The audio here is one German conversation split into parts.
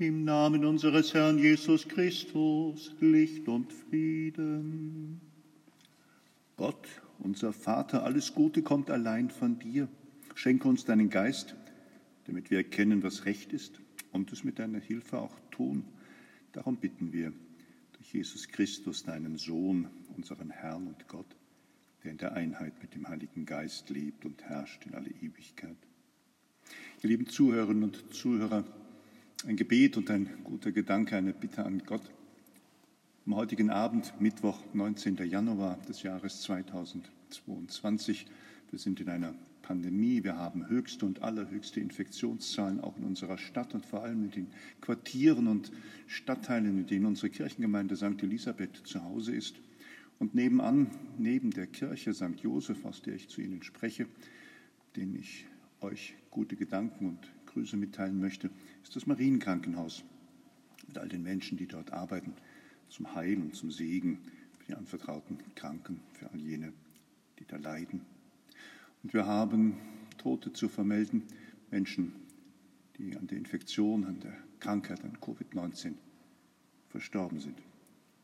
Im Namen unseres Herrn Jesus Christus, Licht und Frieden. Gott, unser Vater, alles Gute kommt allein von dir. Schenke uns deinen Geist, damit wir erkennen, was recht ist und es mit deiner Hilfe auch tun. Darum bitten wir durch Jesus Christus, deinen Sohn, unseren Herrn und Gott, der in der Einheit mit dem Heiligen Geist lebt und herrscht in alle Ewigkeit. Ihr lieben Zuhörerinnen und Zuhörer, ein Gebet und ein guter Gedanke, eine Bitte an Gott. Am heutigen Abend, Mittwoch, 19. Januar des Jahres 2022, wir sind in einer Pandemie, wir haben höchste und allerhöchste Infektionszahlen auch in unserer Stadt und vor allem in den Quartieren und Stadtteilen, in denen unsere Kirchengemeinde St. Elisabeth zu Hause ist. Und nebenan, neben der Kirche St. Josef, aus der ich zu Ihnen spreche, den ich euch gute Gedanken und Grüße mitteilen möchte, ist das Marienkrankenhaus mit all den Menschen, die dort arbeiten, zum Heil und zum Segen für die anvertrauten Kranken, für all jene, die da leiden. Und wir haben Tote zu vermelden, Menschen, die an der Infektion, an der Krankheit, an Covid-19 verstorben sind.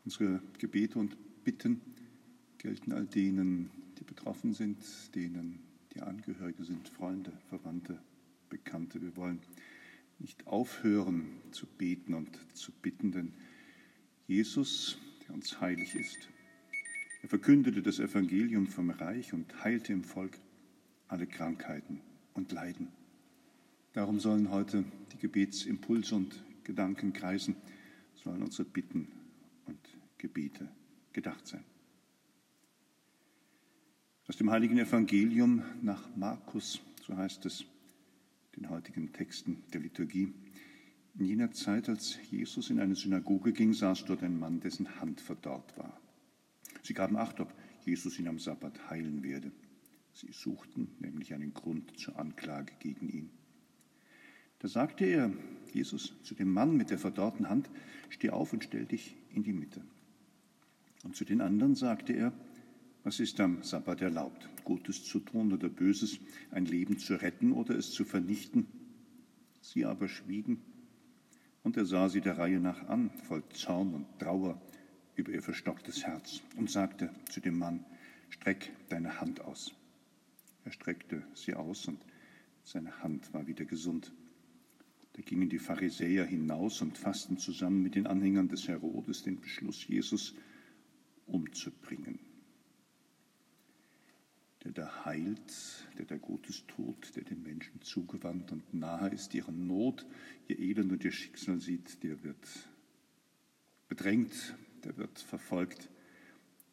Unsere Gebete und Bitten gelten all denen, die betroffen sind, denen die Angehörige sind, Freunde, Verwandte, Bekannte. Wir wollen nicht aufhören zu beten und zu bitten, denn Jesus, der uns heilig ist, er verkündete das Evangelium vom Reich und heilte im Volk alle Krankheiten und Leiden. Darum sollen heute die Gebetsimpulse und Gedanken kreisen, sollen unsere Bitten und Gebete gedacht sein. Aus dem heiligen Evangelium nach Markus, so heißt es, den heutigen Texten der Liturgie. In jener Zeit, als Jesus in eine Synagoge ging, saß dort ein Mann, dessen Hand verdorrt war. Sie gaben Acht, ob Jesus ihn am Sabbat heilen werde. Sie suchten nämlich einen Grund zur Anklage gegen ihn. Da sagte er, Jesus, zu dem Mann mit der verdorrten Hand, steh auf und stell dich in die Mitte. Und zu den anderen sagte er, was ist am Sabbat erlaubt? Gutes zu tun oder Böses, ein Leben zu retten oder es zu vernichten? Sie aber schwiegen, und er sah sie der Reihe nach an, voll Zorn und Trauer über ihr verstocktes Herz, und sagte zu dem Mann, streck deine Hand aus. Er streckte sie aus, und seine Hand war wieder gesund. Da gingen die Pharisäer hinaus und fassten zusammen mit den Anhängern des Herodes den Beschluss, Jesus umzubringen der da heilt, der da Gutes tut, der den Menschen zugewandt und nahe ist, deren Not, ihr Elend und ihr Schicksal sieht, der wird bedrängt, der wird verfolgt,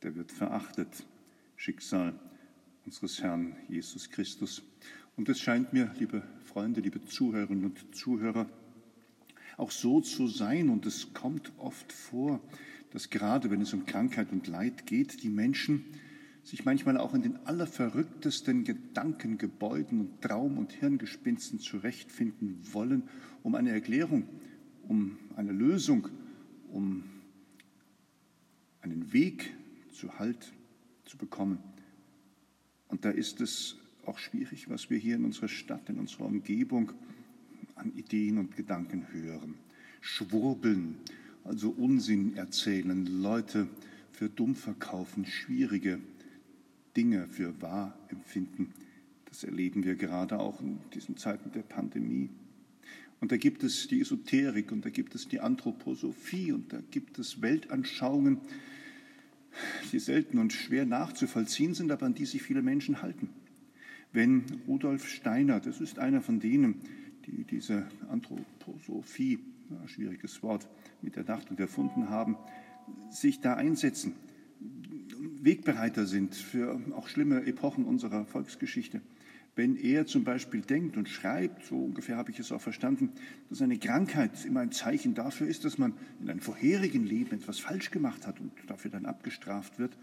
der wird verachtet. Schicksal unseres Herrn Jesus Christus. Und es scheint mir, liebe Freunde, liebe Zuhörerinnen und Zuhörer, auch so zu sein, und es kommt oft vor, dass gerade wenn es um Krankheit und Leid geht, die Menschen, sich manchmal auch in den allerverrücktesten Gedankengebäuden und Traum- und Hirngespinsten zurechtfinden wollen, um eine Erklärung, um eine Lösung, um einen Weg zu Halt zu bekommen. Und da ist es auch schwierig, was wir hier in unserer Stadt, in unserer Umgebung an Ideen und Gedanken hören. Schwurbeln, also Unsinn erzählen, Leute für dumm verkaufen, schwierige Dinge für wahr empfinden. Das erleben wir gerade auch in diesen Zeiten der Pandemie. Und da gibt es die Esoterik und da gibt es die Anthroposophie und da gibt es Weltanschauungen, die selten und schwer nachzuvollziehen sind, aber an die sich viele Menschen halten. Wenn Rudolf Steiner, das ist einer von denen, die diese Anthroposophie, schwieriges Wort, mit erdacht und erfunden haben, sich da einsetzen, Wegbereiter sind für auch schlimme Epochen unserer Volksgeschichte. Wenn er zum Beispiel denkt und schreibt, so ungefähr habe ich es auch verstanden, dass eine Krankheit immer ein Zeichen dafür ist, dass man in einem vorherigen Leben etwas falsch gemacht hat und dafür dann abgestraft wird,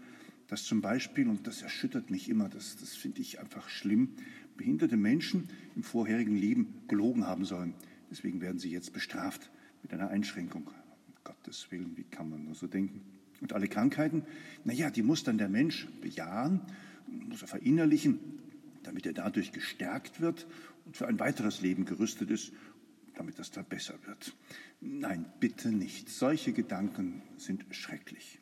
dass zum Beispiel, und das erschüttert mich immer, das, das finde ich einfach schlimm, behinderte Menschen im vorherigen Leben gelogen haben sollen. Deswegen werden sie jetzt bestraft mit einer Einschränkung. Um Gottes Willen, wie kann man nur so denken? Und alle Krankheiten, naja, die muss dann der Mensch bejahen, muss er verinnerlichen, damit er dadurch gestärkt wird und für ein weiteres Leben gerüstet ist. damit das da besser wird. Nein, bitte nicht. Solche Gedanken sind schrecklich.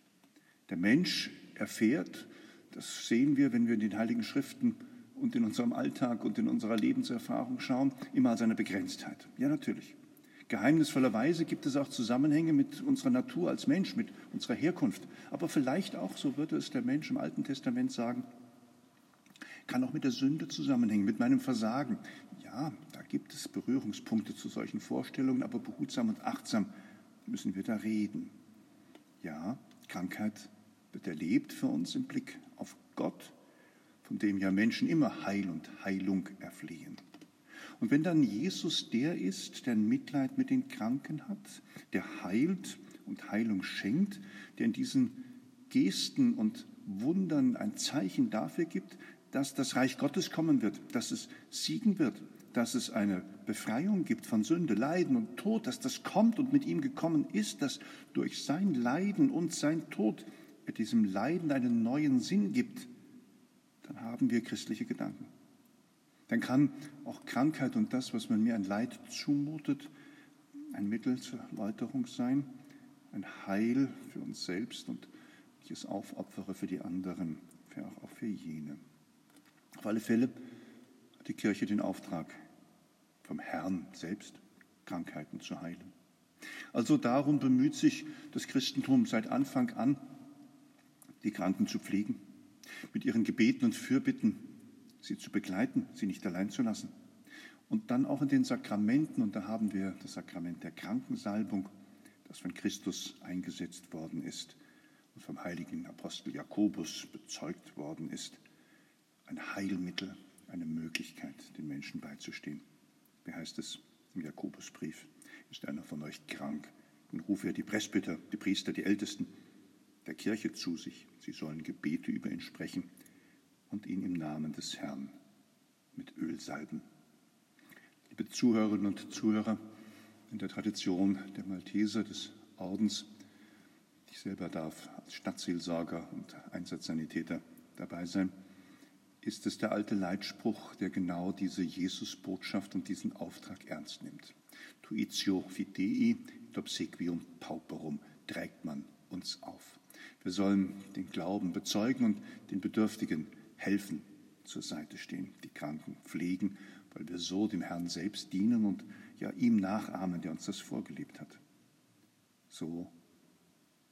Der Mensch erfährt, das sehen wir, wenn wir in den Heiligen Schriften und in unserem Alltag und in unserer Lebenserfahrung schauen, immer seine Begrenztheit. Ja, natürlich. Geheimnisvollerweise gibt es auch Zusammenhänge mit unserer Natur als Mensch, mit unserer Herkunft. Aber vielleicht auch, so würde es der Mensch im Alten Testament sagen, kann auch mit der Sünde zusammenhängen, mit meinem Versagen. Ja, da gibt es Berührungspunkte zu solchen Vorstellungen, aber behutsam und achtsam müssen wir da reden. Ja, Krankheit wird erlebt für uns im Blick auf Gott, von dem ja Menschen immer Heil und Heilung erflehen. Und wenn dann Jesus der ist, der ein Mitleid mit den Kranken hat, der heilt und Heilung schenkt, der in diesen Gesten und Wundern ein Zeichen dafür gibt, dass das Reich Gottes kommen wird, dass es siegen wird, dass es eine Befreiung gibt von Sünde, Leiden und Tod, dass das kommt und mit ihm gekommen ist, dass durch sein Leiden und sein Tod er diesem Leiden einen neuen Sinn gibt, dann haben wir christliche Gedanken. Dann kann auch Krankheit und das, was man mir ein Leid zumutet, ein Mittel zur Läuterung sein, ein Heil für uns selbst und ich es aufopfere für die anderen, für auch für jene. Auf alle Fälle hat die Kirche den Auftrag vom Herrn selbst, Krankheiten zu heilen. Also darum bemüht sich das Christentum seit Anfang an, die Kranken zu pflegen, mit ihren Gebeten und Fürbitten sie zu begleiten, sie nicht allein zu lassen. Und dann auch in den Sakramenten, und da haben wir das Sakrament der Krankensalbung, das von Christus eingesetzt worden ist und vom heiligen Apostel Jakobus bezeugt worden ist, ein Heilmittel, eine Möglichkeit, den Menschen beizustehen. Wie heißt es im Jakobusbrief? Ist einer von euch krank? Dann rufe er die Presbyter, die Priester, die Ältesten der Kirche zu sich. Sie sollen Gebete über ihn sprechen und ihn im Namen des Herrn mit Öl salben. Liebe Zuhörerinnen und Zuhörer, in der Tradition der Malteser des Ordens, ich selber darf als Stadtseelsorger und Einsatzsanitäter dabei sein, ist es der alte Leitspruch, der genau diese Jesusbotschaft und diesen Auftrag ernst nimmt. Tuitio fidei, et obsequium pauperum, trägt man uns auf. Wir sollen den Glauben bezeugen und den Bedürftigen helfen, zur Seite stehen, die Kranken pflegen, weil wir so dem Herrn selbst dienen und ja ihm nachahmen, der uns das vorgelebt hat. So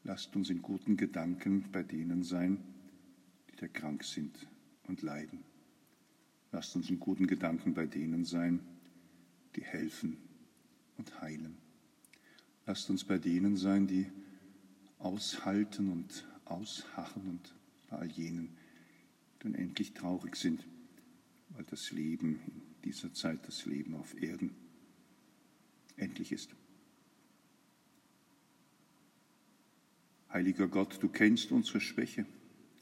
lasst uns in guten Gedanken bei denen sein, die da krank sind und leiden. Lasst uns in guten Gedanken bei denen sein, die helfen und heilen. Lasst uns bei denen sein, die aushalten und ausharren und bei all jenen, die unendlich traurig sind, weil das Leben in dieser Zeit, das Leben auf Erden, endlich ist. Heiliger Gott, du kennst unsere Schwäche.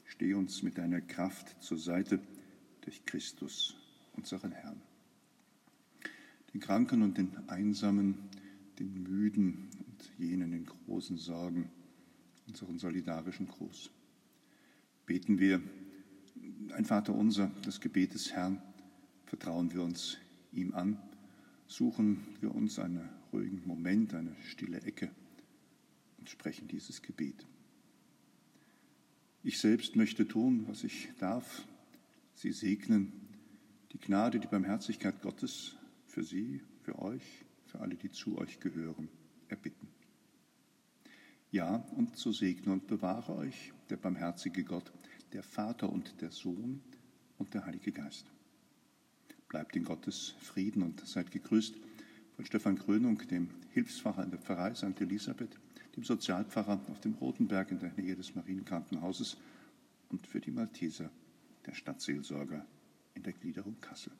Steh uns mit deiner Kraft zur Seite durch Christus, unseren Herrn. Den Kranken und den Einsamen, den Müden und jenen in großen Sorgen unseren solidarischen Gruß. Beten wir ein Vater unser, das Gebet des Herrn, vertrauen wir uns ihm an, suchen wir uns einen ruhigen Moment, eine stille Ecke und sprechen dieses Gebet. Ich selbst möchte tun, was ich darf, Sie segnen, die Gnade, die Barmherzigkeit Gottes für Sie, für euch, für alle, die zu euch gehören, erbitten. Ja, und so segne und bewahre euch der barmherzige Gott, der Vater und der Sohn und der Heilige Geist. Bleibt in Gottes Frieden und seid gegrüßt von Stefan Krönung, dem Hilfspfarrer in der Pfarrei St. Elisabeth, dem Sozialpfarrer auf dem Rotenberg in der Nähe des Marienkrankenhauses und für die Malteser, der Stadtseelsorger in der Gliederung Kassel.